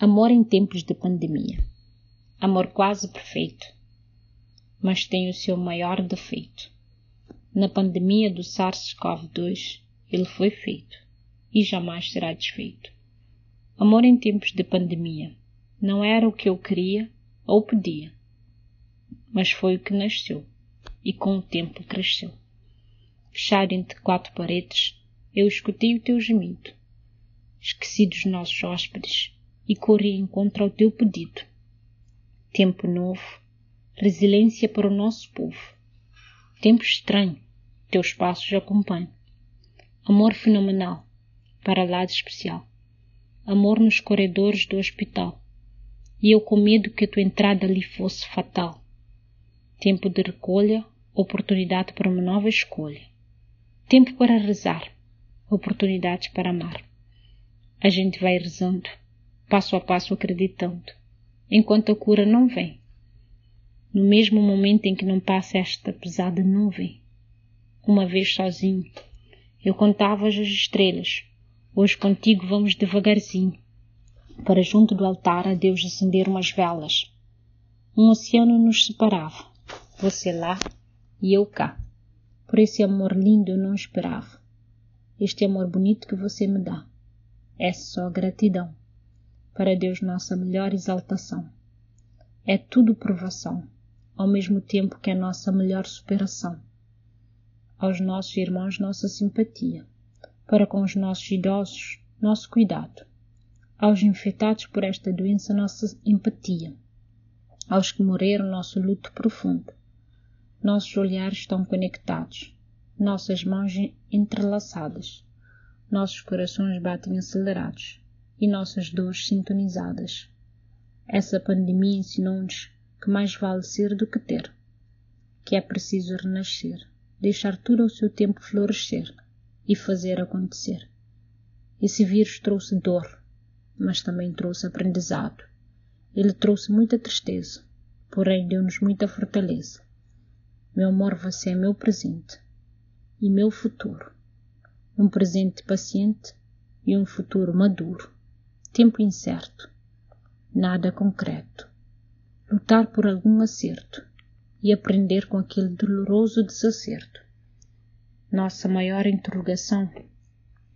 Amor em tempos de pandemia. Amor quase perfeito, mas tem o seu maior defeito. Na pandemia do SARS-CoV-2, ele foi feito e jamais será desfeito. Amor em tempos de pandemia não era o que eu queria ou pedia, mas foi o que nasceu e com o tempo cresceu. Fechado entre quatro paredes, eu escutei o teu gemido. Esqueci dos nossos hóspedes e corri em contra ao teu pedido. Tempo novo, resiliência para o nosso povo. Tempo estranho, teus passos acompanho. Amor fenomenal, para lá de especial. Amor nos corredores do hospital. E eu com medo que a tua entrada ali fosse fatal. Tempo de recolha, oportunidade para uma nova escolha. Tempo para rezar, oportunidades para amar. A gente vai rezando passo a passo acreditando, enquanto a cura não vem. No mesmo momento em que não passa esta pesada nuvem, uma vez sozinho, eu contava as estrelas. Hoje contigo vamos devagarzinho, para junto do altar a Deus acender umas velas. Um oceano nos separava, você lá e eu cá. Por esse amor lindo eu não esperava. Este amor bonito que você me dá. É só gratidão para Deus nossa melhor exaltação. É tudo provação, ao mesmo tempo que é nossa melhor superação. Aos nossos irmãos, nossa simpatia, para com os nossos idosos, nosso cuidado. Aos infectados por esta doença, nossa empatia. Aos que morreram, nosso luto profundo. Nossos olhares estão conectados, nossas mãos entrelaçadas, nossos corações batem acelerados e nossas dores sintonizadas. Essa pandemia ensinou-nos que mais vale ser do que ter, que é preciso renascer, deixar tudo ao seu tempo florescer e fazer acontecer. Esse vírus trouxe dor, mas também trouxe aprendizado. Ele trouxe muita tristeza, porém deu-nos muita fortaleza. Meu amor, você é meu presente e meu futuro. Um presente paciente e um futuro maduro tempo incerto, nada concreto, lutar por algum acerto e aprender com aquele doloroso desacerto. Nossa maior interrogação: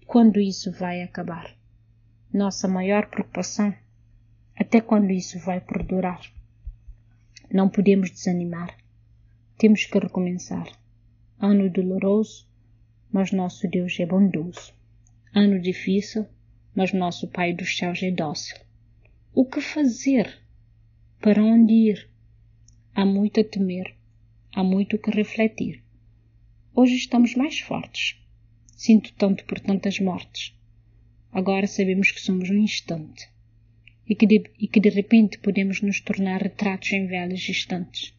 quando isso vai acabar? Nossa maior preocupação: até quando isso vai perdurar? Não podemos desanimar. Temos que recomeçar. Ano doloroso, mas nosso Deus é bondoso. Ano difícil, mas nosso Pai dos céus é dócil. O que fazer? Para onde ir? Há muito a temer, há muito que refletir. Hoje estamos mais fortes. Sinto tanto por tantas mortes. Agora sabemos que somos um instante e que de, e que de repente podemos nos tornar retratos em velhos instantes.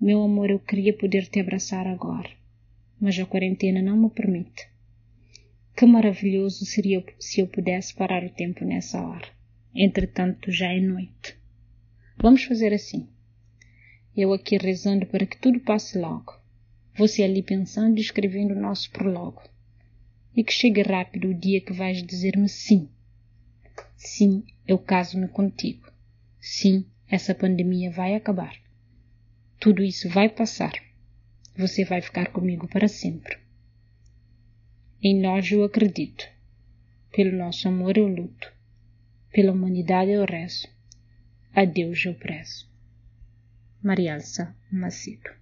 Meu amor, eu queria poder te abraçar agora, mas a quarentena não me permite. Que maravilhoso seria se eu pudesse parar o tempo nessa hora. Entretanto, já é noite. Vamos fazer assim. Eu aqui rezando para que tudo passe logo. Você ali pensando e escrevendo o nosso prologo. E que chegue rápido o dia que vais dizer-me sim. Sim, eu caso-me contigo. Sim, essa pandemia vai acabar. Tudo isso vai passar. Você vai ficar comigo para sempre. Em nós eu acredito. Pelo nosso amor eu luto. Pela humanidade eu rezo. A Deus eu prezo. Marialça Macedo